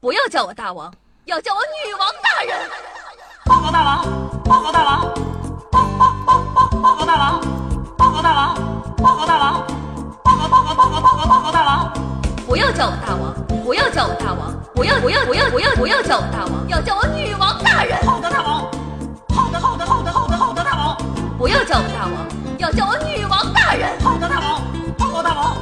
不要叫我大王，要叫我女王大人。报告大王，报告大王，报报报报报告大王，报告大王，报告大王，报告报告报告报告报告大王。不要叫我大王，不要叫我大王，不要不要不要不要不要叫我大王，要叫我女王大人。好的，大王。好的，好的，好的，好的，好的，大王。不要叫我大王，要叫我女王大人。好的，大王。报告大王，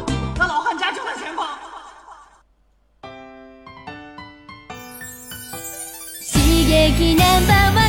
ナンバーワン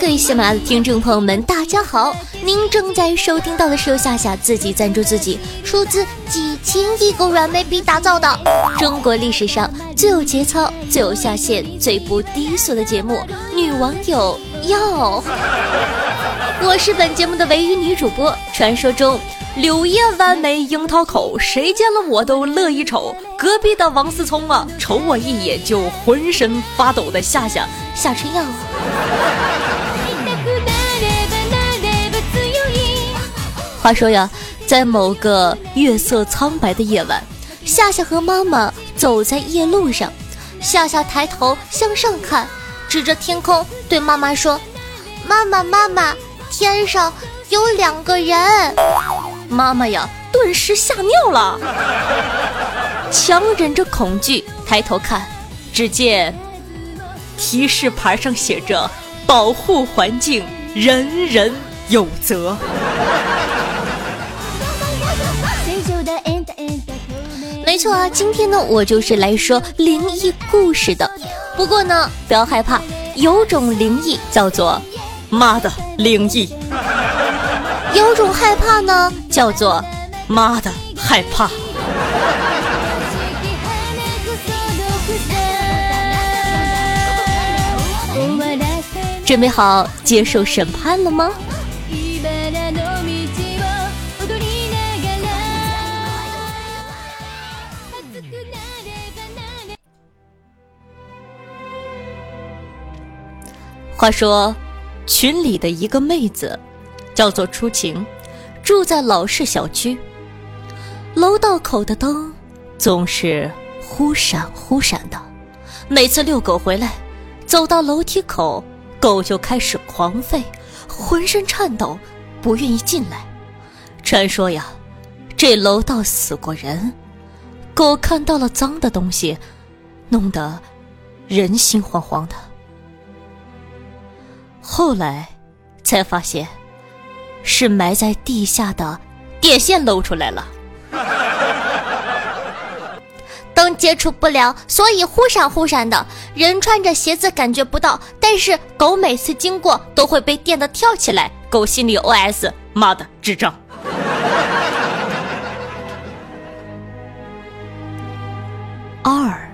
各位喜马拉雅的听众朋友们，大家好！您正在收听到的是由夏夏自己赞助自己，出资几千亿个软妹币打造的中国历史上最有节操、最有下限、最不低俗的节目《女网友要》。我是本节目的唯一女主播，传说中柳叶弯眉樱桃口，谁见了我都乐意瞅。隔壁的王思聪啊，瞅我一眼就浑身发抖的夏夏夏春耀。话说呀，在某个月色苍白的夜晚，夏夏和妈妈走在夜路上。夏夏抬头向上看，指着天空对妈妈说：“妈妈，妈妈，天上有两个人。”妈妈呀，顿时吓尿了，强忍着恐惧抬头看，只见提示牌上写着：“保护环境，人人有责。”没错啊，今天呢，我就是来说灵异故事的。不过呢，不要害怕，有种灵异叫做“妈的灵异”，有种害怕呢叫做“妈的害怕”。准备好接受审判了吗？话说，群里的一个妹子叫做初晴，住在老式小区。楼道口的灯总是忽闪忽闪的，每次遛狗回来，走到楼梯口，狗就开始狂吠，浑身颤抖，不愿意进来。传说呀，这楼道死过人，狗看到了脏的东西，弄得人心惶惶的。后来才发现，是埋在地下的电线露出来了，灯接触不了，所以忽闪忽闪的。人穿着鞋子感觉不到，但是狗每次经过都会被电的跳起来。狗心里 OS：妈的，智障。二，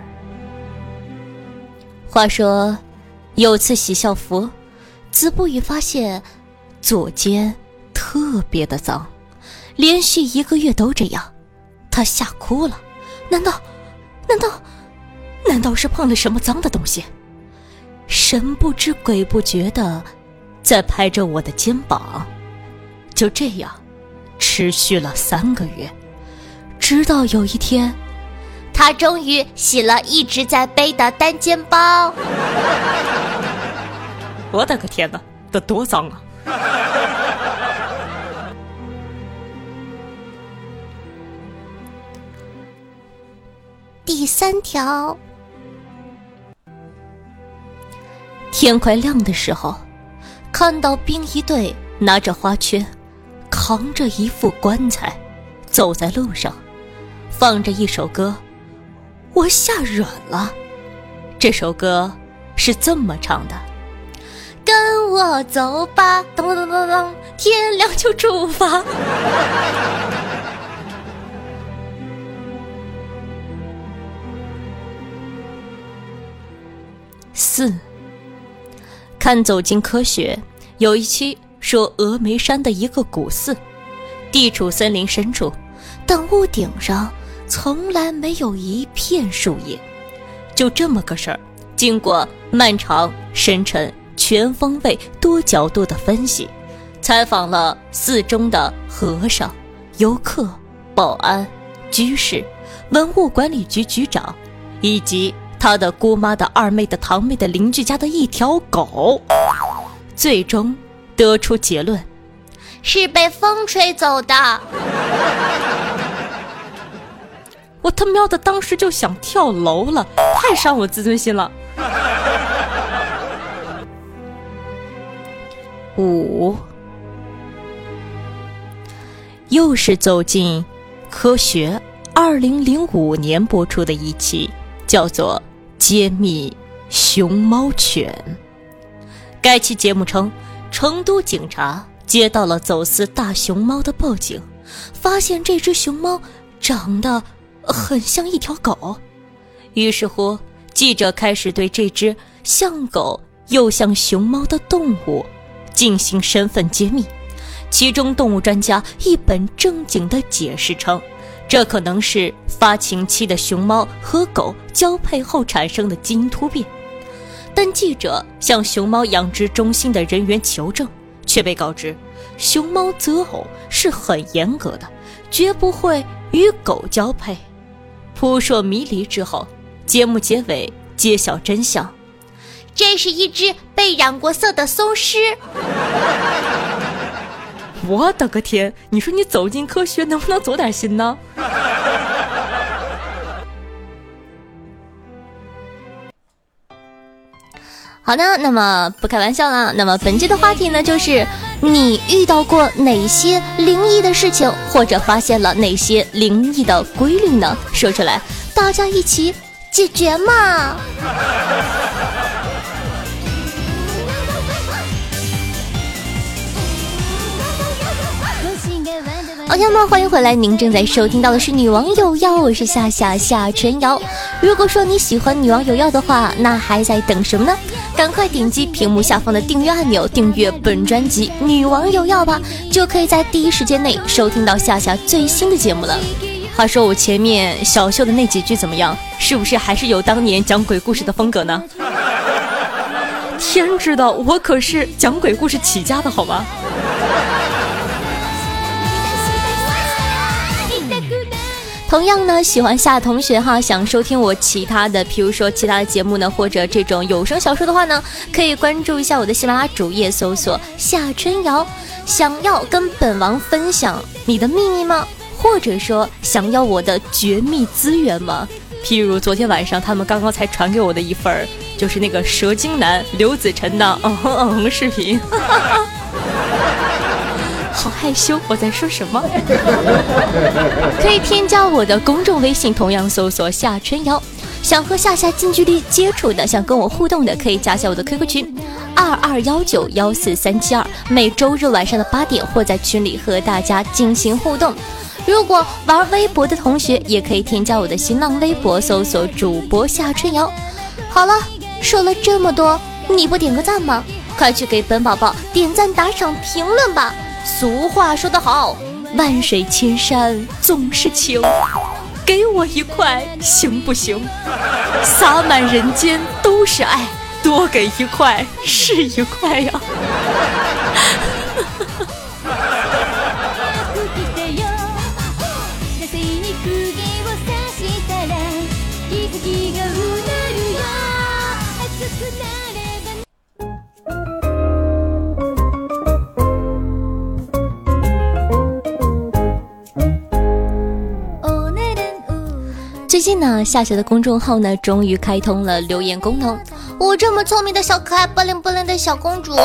话说有次洗校服。子不语发现左肩特别的脏，连续一个月都这样，他吓哭了。难道，难道，难道是碰了什么脏的东西？神不知鬼不觉的在拍着我的肩膀。就这样，持续了三个月，直到有一天，他终于洗了一直在背的单肩包。我的个天哪，这多脏啊！第三条，天快亮的时候，看到殡仪队拿着花圈，扛着一副棺材，走在路上，放着一首歌，我吓软了。这首歌是这么唱的。跟我走吧，噔噔噔噔噔，天亮就出发。四，看《走进科学》有一期说峨眉山的一个古寺，地处森林深处，但屋顶上从来没有一片树叶。就这么个事儿，经过漫长、深沉、全方位、多角度的分析，采访了寺中的和尚、游客、保安、居士、文物管理局局长，以及他的姑妈的二妹的堂妹的邻居家的一条狗，最终得出结论。是被风吹走的。我他喵的当时就想跳楼了，太伤我自尊心了。五，又是走进科学。二零零五年播出的一期，叫做《揭秘熊猫犬》。该期节目称，成都警察接到了走私大熊猫的报警，发现这只熊猫长得。很像一条狗，于是乎，记者开始对这只像狗又像熊猫的动物进行身份揭秘。其中，动物专家一本正经地解释称，这可能是发情期的熊猫和狗交配后产生的基因突变。但记者向熊猫养殖中心的人员求证，却被告知，熊猫择偶是很严格的，绝不会与狗交配。扑朔迷离之后，节目结尾揭晓真相，这是一只被染过色的松狮。我的个天！你说你走进科学能不能走点心呢？好的，那么不开玩笑了。那么本期的话题呢，就是你遇到过哪些灵异的事情，或者发现了哪些灵异的规律呢？说出来，大家一起解决嘛！OK 们，欢迎回来！您正在收听到的是《女王有药》，我是夏夏夏春瑶。如果说你喜欢《女王有药》的话，那还在等什么呢？赶快点击屏幕下方的订阅按钮，订阅本专辑《女王有药》吧，就可以在第一时间内收听到夏夏最新的节目了。话说我前面小秀的那几句怎么样？是不是还是有当年讲鬼故事的风格呢？天知道，我可是讲鬼故事起家的，好吗？同样呢，喜欢夏同学哈，想收听我其他的，譬如说其他的节目呢，或者这种有声小说的话呢，可以关注一下我的喜马拉雅主页，搜索夏春瑶。想要跟本王分享你的秘密吗？或者说想要我的绝密资源吗？譬如昨天晚上他们刚刚才传给我的一份就是那个蛇精男刘子辰的 嗯哼嗯哼视频。哈 哈好害羞，我在说什么？可以添加我的公众微信，同样搜索夏春瑶。想和夏夏近距离接触的，想跟我互动的，可以加下我的 QQ 群二二幺九幺四三七二。每周日晚上的八点，会在群里和大家进行互动。如果玩微博的同学，也可以添加我的新浪微博，搜索主播夏春瑶。好了，说了这么多，你不点个赞吗？快去给本宝宝点赞、打赏、评论吧！俗话说得好，万水千山总是情，给我一块行不行？洒满人间都是爱，多给一块是一块呀。最那，夏夏的公众号呢，终于开通了留言功能。我这么聪明的小可爱，不灵不灵的小公主，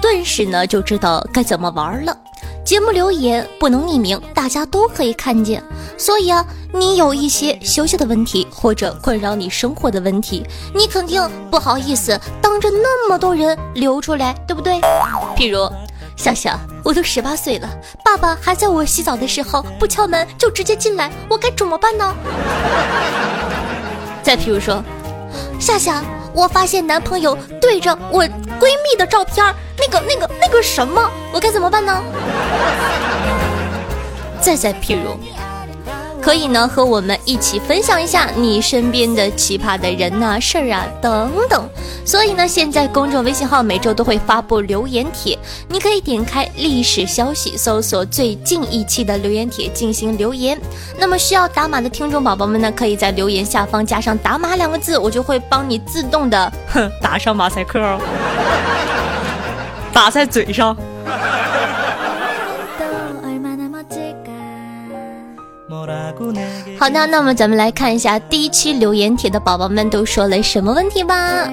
顿时呢就知道该怎么玩了。节目留言不能匿名，大家都可以看见。所以啊，你有一些小小的问题，或者困扰你生活的问题，你肯定不好意思当着那么多人留出来，对不对？譬如。夏夏，我都十八岁了，爸爸还在我洗澡的时候不敲门就直接进来，我该怎么办呢？再譬如说，夏夏，我发现男朋友对着我闺蜜的照片，那个、那个、那个什么，我该怎么办呢？再再譬如，可以呢和我们一起分享一下你身边的奇葩的人呐、事儿啊等等。所以呢，现在公众微信号每周都会发布留言帖，你可以点开历史消息，搜索最近一期的留言帖进行留言。那么需要打码的听众宝宝们呢，可以在留言下方加上“打码”两个字，我就会帮你自动的哼打上马赛克哦，打在嘴上。好的那么咱们来看一下第一期留言帖的宝宝们都说了什么问题吧。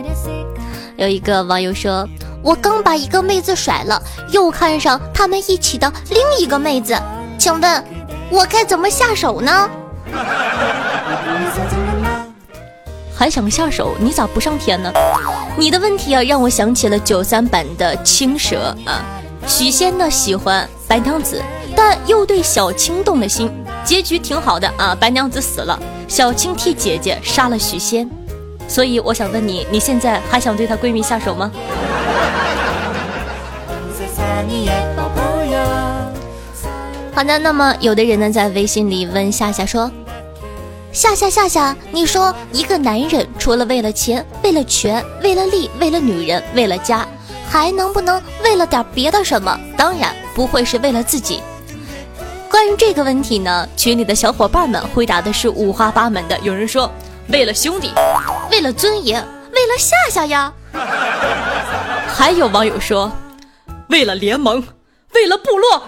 有一个网友说我刚把一个妹子甩了又看上他们一起的另一个妹子请问我该怎么下手呢？还想下手？你咋不上天呢？你的问题啊让我想起了九三版的青蛇啊许仙呢喜欢白娘子但又对小青动了心。结局挺好的啊。白娘子死了，小青替姐姐杀了许仙。所以我想问你，你现在还想对她闺蜜下手吗？好的，那么有的人呢在微信里问夏夏说：“夏夏夏夏，你说一个男人除了为了钱、为了权、为了利、为了女人、为了家，还能不能为了点别的什么？当然不会是为了自己。”关于这个问题呢，群里的小伙伴们回答的是五花八门的。有人说为了兄弟，为了尊严，为了夏夏呀。还有网友说为了联盟，为了部落。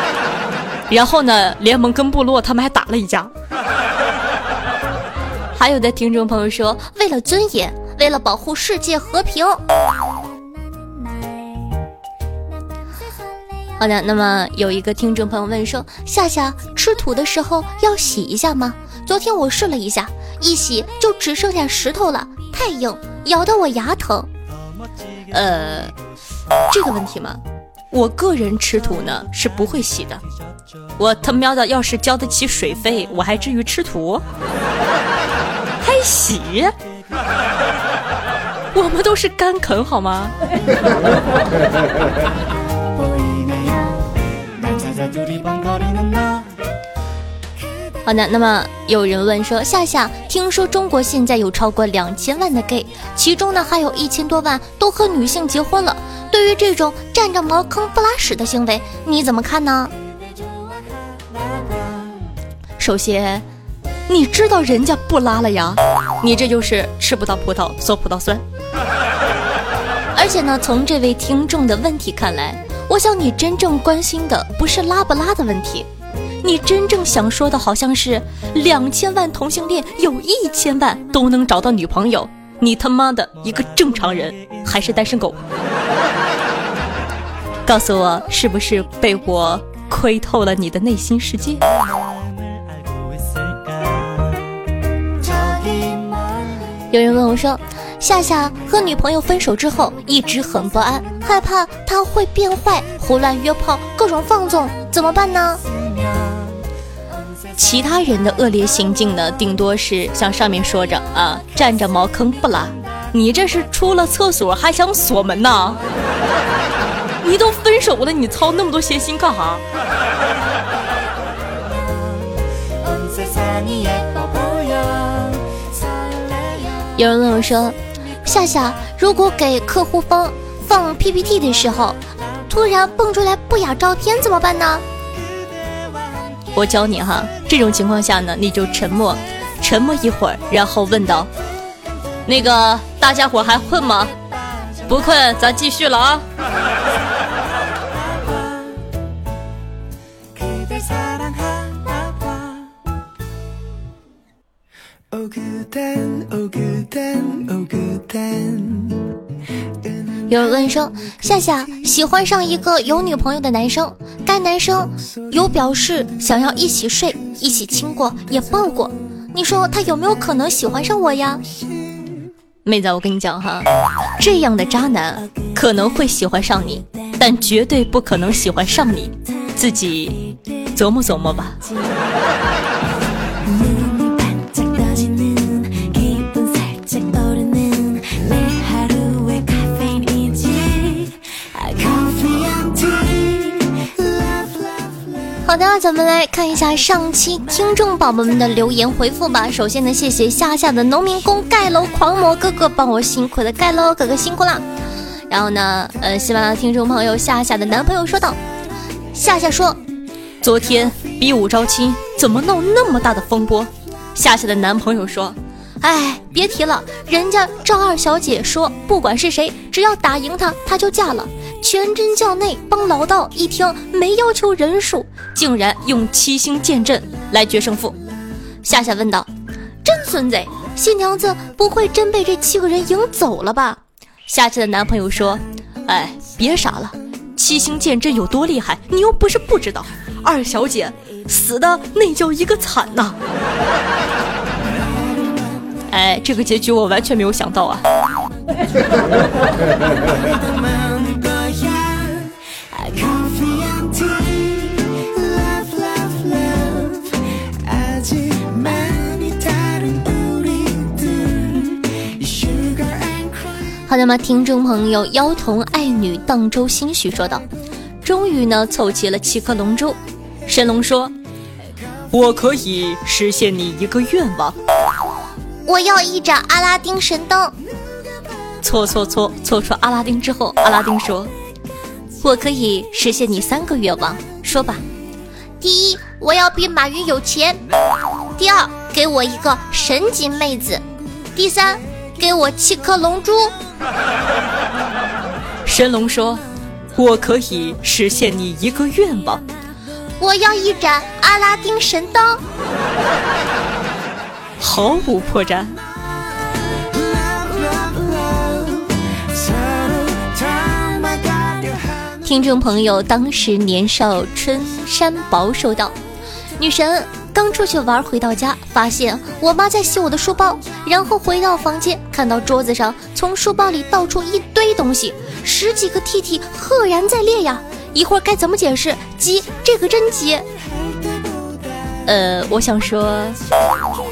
然后呢，联盟跟部落他们还打了一架。还有的听众朋友说，为了尊严，为了保护世界和平。好的，那么有一个听众朋友问说，夏夏吃土的时候要洗一下吗？昨天我试了一下，一洗就只剩下石头了，太硬，咬得我牙疼。呃，这个问题嘛，我个人吃土呢是不会洗的。我他喵的要是交得起水费，我还至于吃土？还洗？我们都是干啃好吗？好的，那么有人问说，夏夏，听说中国现在有超过两千万的 gay，其中呢还有一千多万都和女性结婚了。对于这种占着茅坑不拉屎的行为，你怎么看呢？首先，你知道人家不拉了呀，你这就是吃不到葡萄说葡萄酸。而且呢，从这位听众的问题看来，我想你真正关心的不是拉不拉的问题你真正想说的好像是两千万同性恋有一千万都能找到女朋友你他妈的一个正常人还是单身狗。告诉我是不是被我窥透了你的内心世界？有人问我说夏夏和女朋友分手之后一直很不安害怕她会变坏胡乱约炮各种放纵怎么办呢？其他人的恶劣行径呢顶多是像上面说着啊占着茅坑不拉你这是出了厕所还想锁门呐？你都分手了你操那么多闲心干哈？有人问我说夏夏，如果给客户方放 PPT 的时候，突然蹦出来不雅照片怎么办呢？”我教你哈，这种情况下呢，你就沉默，沉默一会儿，然后问道：“那个大家伙还困吗？不困，咱继续了啊。有人问说：“夏夏喜欢上一个有女朋友的男生，该男生有表示想要一起睡、一起亲过，也抱过。你说他有没有可能喜欢上我呀？”妹子，我跟你讲哈，这样的渣男可能会喜欢上你，但绝对不可能喜欢上你，自己琢磨琢磨吧。好的，咱们来看一下上期听众宝宝们的留言回复吧。首先呢，谢谢夏夏的农民工盖楼狂魔哥哥帮我辛苦的盖楼，哥哥辛苦啦。然后呢，呃，喜马拉雅听众朋友夏夏的男朋友说道：夏夏说，昨天比武招亲，怎么闹那么大的风波？夏夏的男朋友说，哎，别提了，人家赵二小姐说，不管是谁，只要打赢他，她就嫁了。全真教内帮老道一听，没要求人数，竟然用七星剑阵来决胜负。夏夏问道：“真孙子，新娘子不会真被这七个人赢走了吧？”夏夏的男朋友说：“哎，别傻了，七星剑阵有多厉害，你又不是不知道。二小姐死的那叫一个惨呐！” 哎，这个结局我完全没有想到啊。吗？听众朋友，妖童爱女荡舟心许说道：“终于呢，凑齐了七颗龙珠。”神龙说：“我可以实现你一个愿望。我要一盏阿拉丁神灯。”搓搓搓搓出阿拉丁之后，阿拉丁说：“我可以实现你三个愿望。说吧。第一，我要比马云有钱；第二，给我一个神级妹子；第三，给我七颗龙珠。神龙说：“我可以实现你一个愿望，我要一盏阿拉丁神灯。”毫无破绽。听众朋友，当时年少春山薄说道：“女神，刚出去玩，回到家发现我妈在洗我的书包，然后回到房间，看到桌子上从书包里倒出一堆东西，十几个 T T 赫然在列呀！一会儿该怎么解释？急，这个真急。呃，我想说，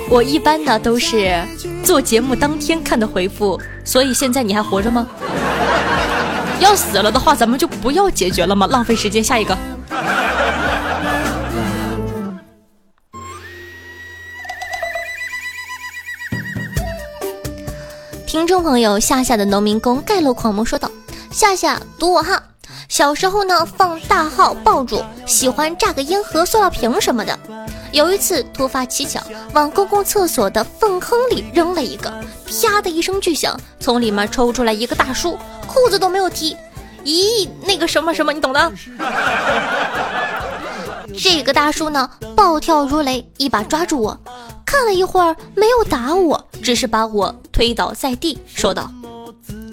我一般呢都是做节目当天看的回复，所以现在你还活着吗？要死了的话，咱们就不要解决了吗？浪费时间，下一个。听众朋友，夏夏的农民工盖楼狂魔说道：“夏夏读我哈，小时候呢放大号爆竹，喜欢炸个烟盒、塑料瓶什么的。有一次突发奇想，往公共厕所的粪坑里扔了一个，啪的一声巨响，从里面抽出来一个大叔，裤子都没有提。咦，那个什么什么，你懂的。这个大叔呢，暴跳如雷，一把抓住我，看了一会儿没有打我，只是把我推倒在地，说道：“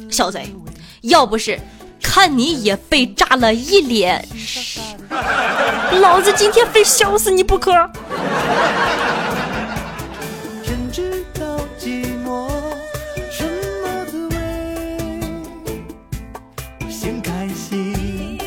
小贼，要不是看你也被炸了一脸，老子今天非削死你不可。”天知道寂寞什么滋味，先开心。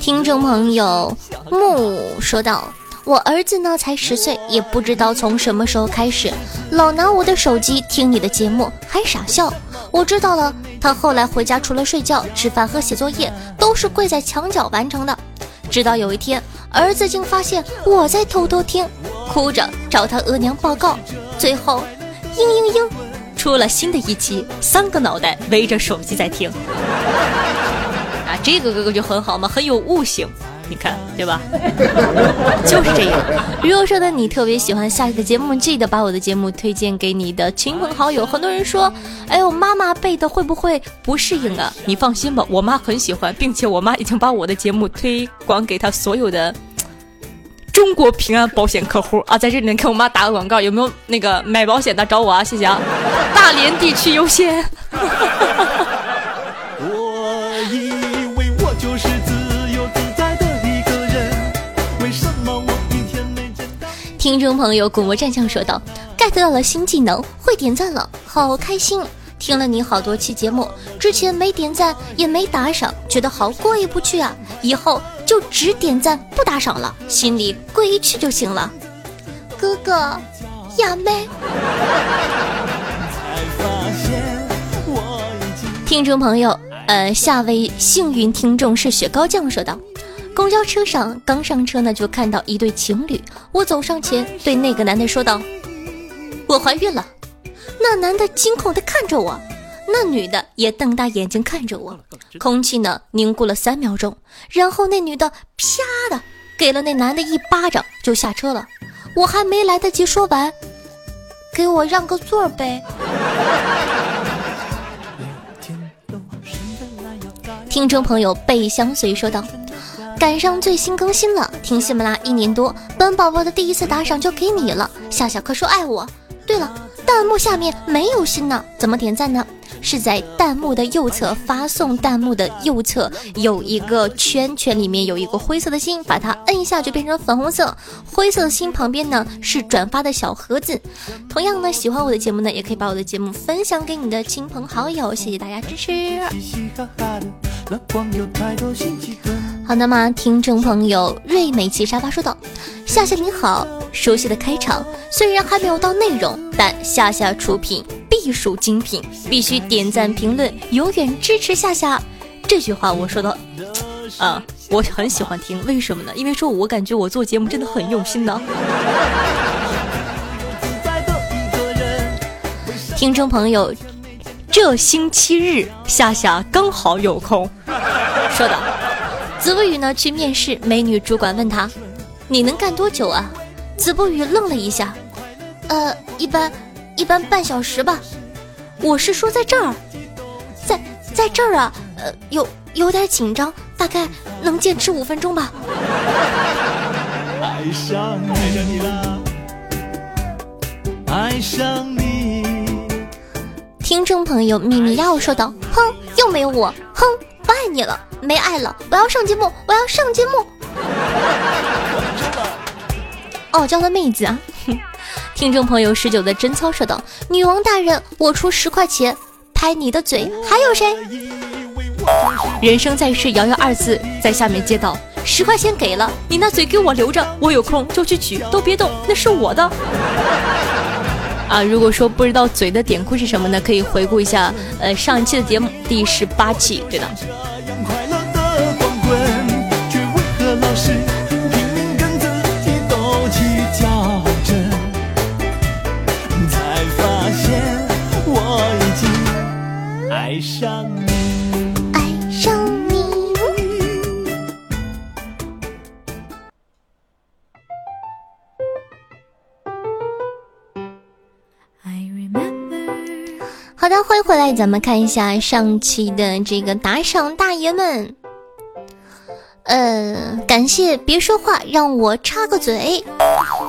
听众朋友木说道：“我儿子呢才十岁，也不知道从什么时候开始，老拿我的手机听你的节目，还傻笑。我知道了，他后来回家除了睡觉、吃饭和写作业，都是跪在墙角完成的。直到有一天，儿子竟发现我在偷偷听，哭着找他额娘报告，最后，嘤嘤嘤，出了新的一期，三个脑袋围着手机在听。”啊，这个哥哥就很好嘛，很有悟性，你看对吧？就是这样。如果说呢，你特别喜欢夏夏的节目，记得把我的节目推荐给你的亲朋好友。很多人说，哎呦，妈妈背的会不会不适应啊？你放心吧，我妈很喜欢，并且我妈已经把我的节目推广给她所有的。中国平安保险客户啊，在这里给我妈打个广告，有没有那个买保险的找我啊？谢谢啊，大连地区优先。听众朋友，古魔战将说道：“get 到了新技能，会点赞了，好开心！听了你好多期节目，之前没点赞也没打赏，觉得好过意不去啊！以后就只点赞不打赏了，心里过意去就行了。”哥哥，亚妹，听众朋友，呃，下位幸运听众是雪糕酱说道：“公交车上刚上车呢，就看到一对情侣。我走上前对那个男的说道：“我怀孕了。”那男的惊恐地看着我，那女的也瞪大眼睛看着我。空气呢凝固了三秒钟，然后那女的啪的给了那男的一巴掌，就下车了。我还没来得及说完，给我让个座呗。听众朋友背相随说道：“赶上最新更新了，听喜马拉一年多，本宝宝的第一次打赏就给你了。夏夏可说爱我。对了，弹幕下面没有心呢，怎么点赞呢？是在弹幕的右侧发送弹幕的右侧有一个圈圈，里面有一个灰色的心，把它摁一下就变成粉红色。灰色的心旁边呢是转发的小盒子。同样呢，喜欢我的节目呢，也可以把我的节目分享给你的亲朋好友，谢谢大家支持。嘻嘻哈哈好的吗？听众朋友瑞美琪沙发说道：“夏夏你好，熟悉的开场，虽然还没有到内容，但夏夏出品必属精品，必须点赞评论，永远支持夏夏。”这句话我说的，啊，我很喜欢听，为什么呢？因为说我感觉我做节目真的很用心呢。听众朋友，这星期日夏夏刚好有空，说的。子不语呢去面试，美女主管问他：“你能干多久啊？”子不语愣了一下，呃，一般，一般半小时吧。我是说在这儿，在在这儿啊，呃，有有点紧张，大概能坚持五分钟吧。爱上你了，爱上你。听众朋友咪咪要说道：“哼，又没有我，哼，不爱你了，没爱了，我要上节目，我要上节目。”傲娇的妹子啊！听众朋友十九的贞操说道：“女王大人，我出十块钱拍你的嘴，还有谁？”人生在世，遥遥二字在下面接到，十块钱给了你，那嘴给我留着，我有空就去取，都别动，那是我的。啊，如果说不知道嘴的典故是什么呢，可以回顾一下，呃，上一期的节目第十八期，对的。这样好的，欢迎回来，咱们看一下上期的这个打赏大爷们。呃，感谢别说话，让我插个嘴。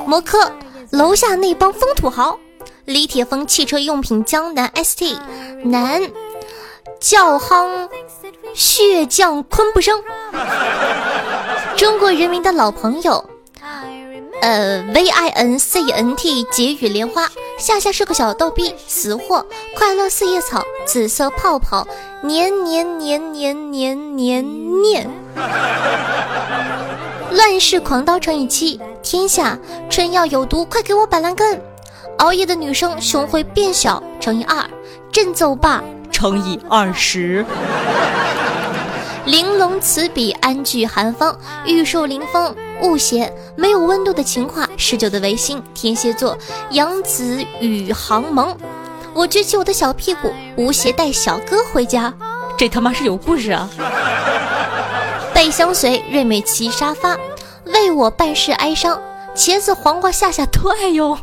摩科楼下那帮疯土豪，李铁峰汽车用品江南 ST 男教夯血将昆不生，中国人民的老朋友。呃，V I N C N T 结语莲花，夏夏是个小逗逼，死货，快乐四叶草，紫色泡泡，年年年年年年年，乱世狂刀乘以七，天下春药有毒，快给我板蓝根，熬夜的女生胸会变小乘以二，振奏吧乘以二十。玲珑此笔，安居寒芳，玉树临风，雾邪没有温度的情话。十九的维新，天蝎座，杨子宇航萌。我撅起我的小屁股，吴邪带小哥回家，这他妈是有故事啊！背相随，瑞美骑沙发，为我办事哀伤，茄子黄瓜下下都爱哟。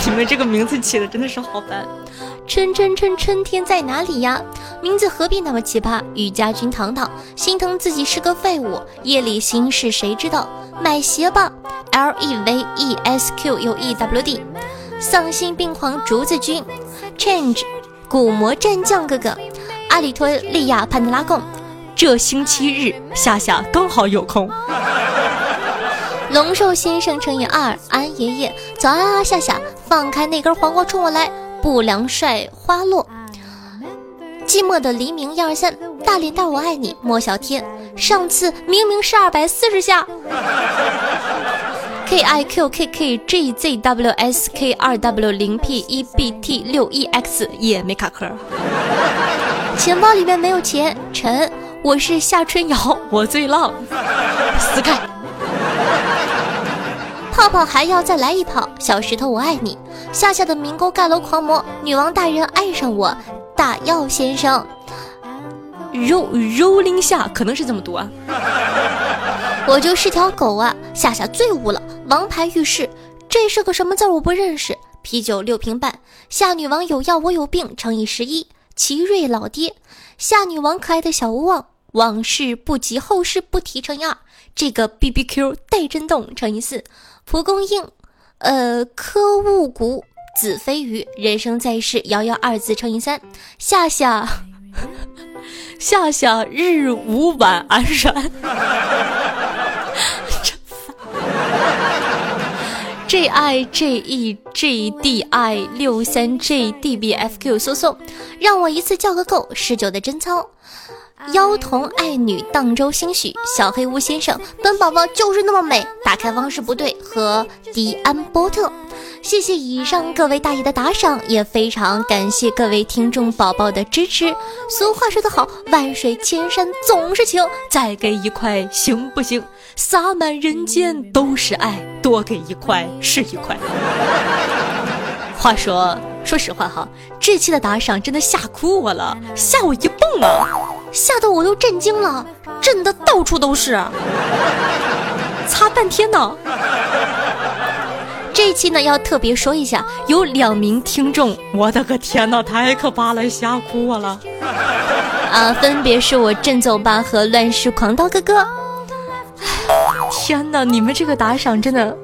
你们这个名字起的真的是好烦。春春春春天在哪里呀？名字何必那么奇葩？雨家军糖糖心疼自己是个废物，夜里心事谁知道？买鞋吧，L E V E S Q U E W D，丧心病狂竹子君，Change，古魔战将哥哥，阿里托利亚潘德拉贡，这星期日夏夏刚好有空。龙寿先生乘以二，安爷爷。早安啊，夏夏，放开那根黄瓜冲我来，不良帅花落，寂寞的黎明一二三，大脸蛋我爱你，莫小天，上次明明是二百四十下，K I Q K K G Z W S K 二 W 零 P 一 B T 六 E X 也没卡壳，钱包里面没有钱，陈。我是夏春瑶，我最浪，死开！泡泡还要再来一泡，小石头我爱你，夏夏的民工盖楼狂魔，女王大人爱上我，大药先生，柔柔灵夏可能是这么读啊。我就是条狗啊！夏夏最污了，王牌浴室，这是个什么字我不认识。啤酒六瓶半，夏女王有药我有病乘以十一。奇瑞老爹，夏女王可爱的小旺，往事不及后事不提乘以二。这个 B B Q 带震动乘以四。蒲公英，呃，科物谷子非鱼，人生在世遥遥二字乘以三。夏夏，夏夏日午晚安然。，J I J E J D I 六三 J D B F Q 搜搜，让我一次叫个够。十九的贞操，妖童爱女荡舟兴许，小黑屋先生，本宝宝就是那么美。打开方式不对和迪安波特。谢谢以上各位大爷的打赏，也非常感谢各位听众宝宝的支持。俗话说得好，万水千山总是情，再给一块行不行？洒满人间都是爱，多给一块是一块。话说，说实话哈，这期的打赏真的吓哭我了，吓我一蹦啊，吓得我都震惊了，震的到处都是，擦半天呢。这一期呢，要特别说一下，有两名听众，我的个天呐，太可怕了，吓哭我了！啊，分别是我振奏吧和乱世狂刀哥哥。天呐，你们这个打赏真的，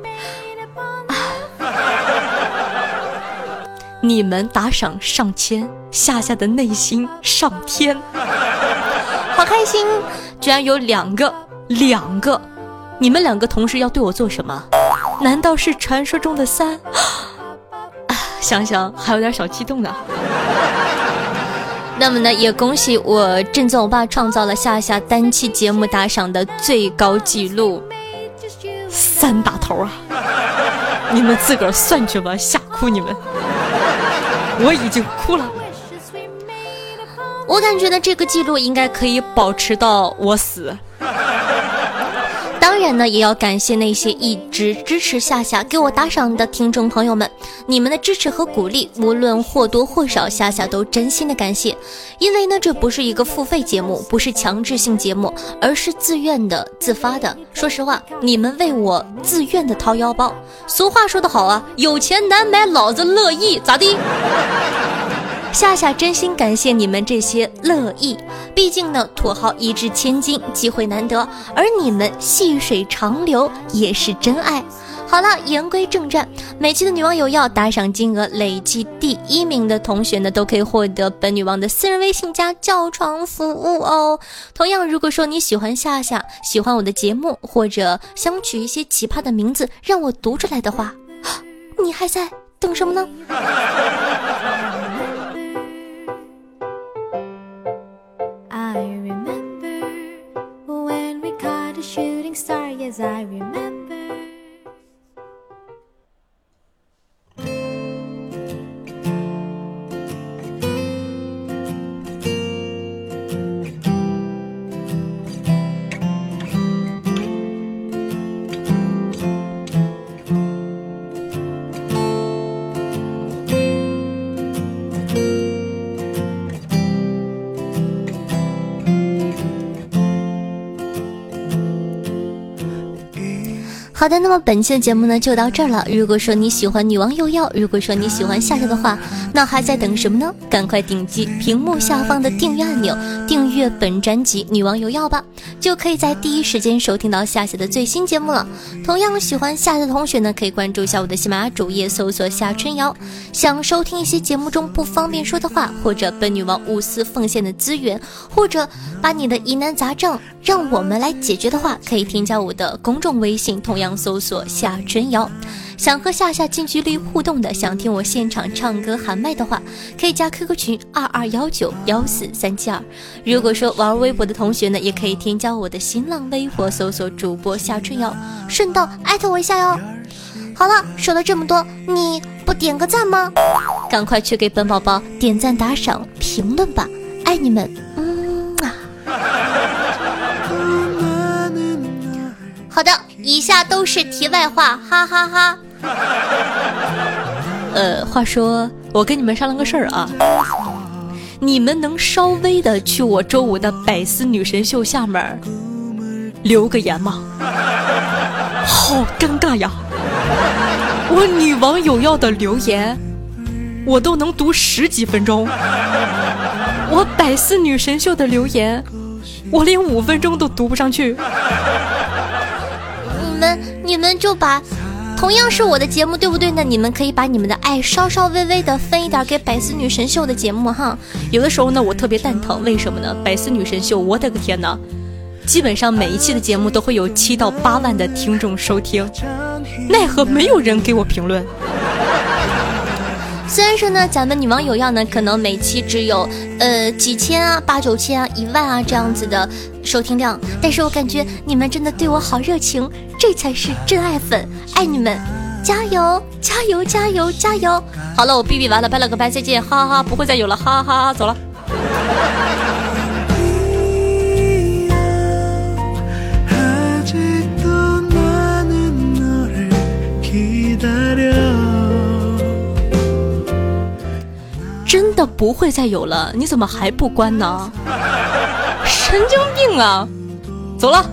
你们打赏上千，夏夏的内心上天，好开心！居然有两个，两个，你们两个同时要对我做什么？难道是传说中的三？啊，想想还有点小激动呢。那么呢，也恭喜我振作欧巴创造了夏夏单期节目打赏的最高纪录，三打头啊！你们自个儿算去吧，吓哭你们！我已经哭了。我感觉呢，这个记录应该可以保持到我死。当然呢，也要感谢那些一直支持夏夏、给我打赏的听众朋友们，你们的支持和鼓励，无论或多或少，夏夏都真心的感谢。因为呢，这不是一个付费节目，不是强制性节目，而是自愿的、自发的。说实话，你们为我自愿的掏腰包。俗话说得好啊，有钱难买老子乐意，咋地？夏夏真心感谢你们这些乐意，毕竟呢，土豪一掷千金，机会难得，而你们细水长流也是真爱。好了，言归正传，每期的女王有药打赏金额累计第一名的同学呢，都可以获得本女王的私人微信加叫床服务哦。同样，如果说你喜欢夏夏，喜欢我的节目，或者想取一些奇葩的名字让我读出来的话，你还在等什么呢？as I remember. 好的，那么本期的节目呢就到这儿了。如果说你喜欢女王又要，如果说你喜欢夏夏的话，那还在等什么呢？赶快点击屏幕下方的订阅按钮，订阅本专辑《女王又要》吧，就可以在第一时间收听到夏夏的最新节目了。同样喜欢夏夏的同学呢，可以关注一下我的喜马拉雅主页，搜索夏春瑶。想收听一些节目中不方便说的话，或者本女王无私奉献的资源，或者把你的疑难杂症让我们来解决的话，可以添加我的公众微信，同样。想搜索夏春瑶，想和夏夏近距离互动的，想听我现场唱歌喊麦的话，可以加 QQ 群二二幺九幺四三七二。如果说玩微博的同学呢，也可以添加我的新浪微博，搜索主播夏春瑶，顺道艾特我一下哟。好了，说了这么多，你不点个赞吗？赶快去给本宝宝点赞、打赏、评论吧，爱你们！好的。以下都是题外话，哈哈哈。呃，话说我跟你们商量个事儿啊，你们能稍微的去我周五的百思女神秀下面留个言吗？好尴尬呀！我女网友要的留言，我都能读十几分钟。我百思女神秀的留言，我连五分钟都读不上去。们你们就把，同样是我的节目，对不对呢？你们可以把你们的爱稍稍微微的分一点给百思女神秀的节目哈。有的时候呢，我特别蛋疼，为什么呢？百思女神秀，我的个天呐！基本上每一期的节目都会有七到八万的听众收听，奈何没有人给我评论。虽然说呢，咱们女网友要呢，可能每期只有呃几千啊、八九千啊、一万啊这样子的收听量但是我感觉你们真的对我好热情这才是真爱粉。爱你们加油加油加油加油。好了我哔哔完了拜了个拜再见哈哈不会再有了哈哈哈走了。真的不会再有了你怎么还不关呢？神经病啊！走了。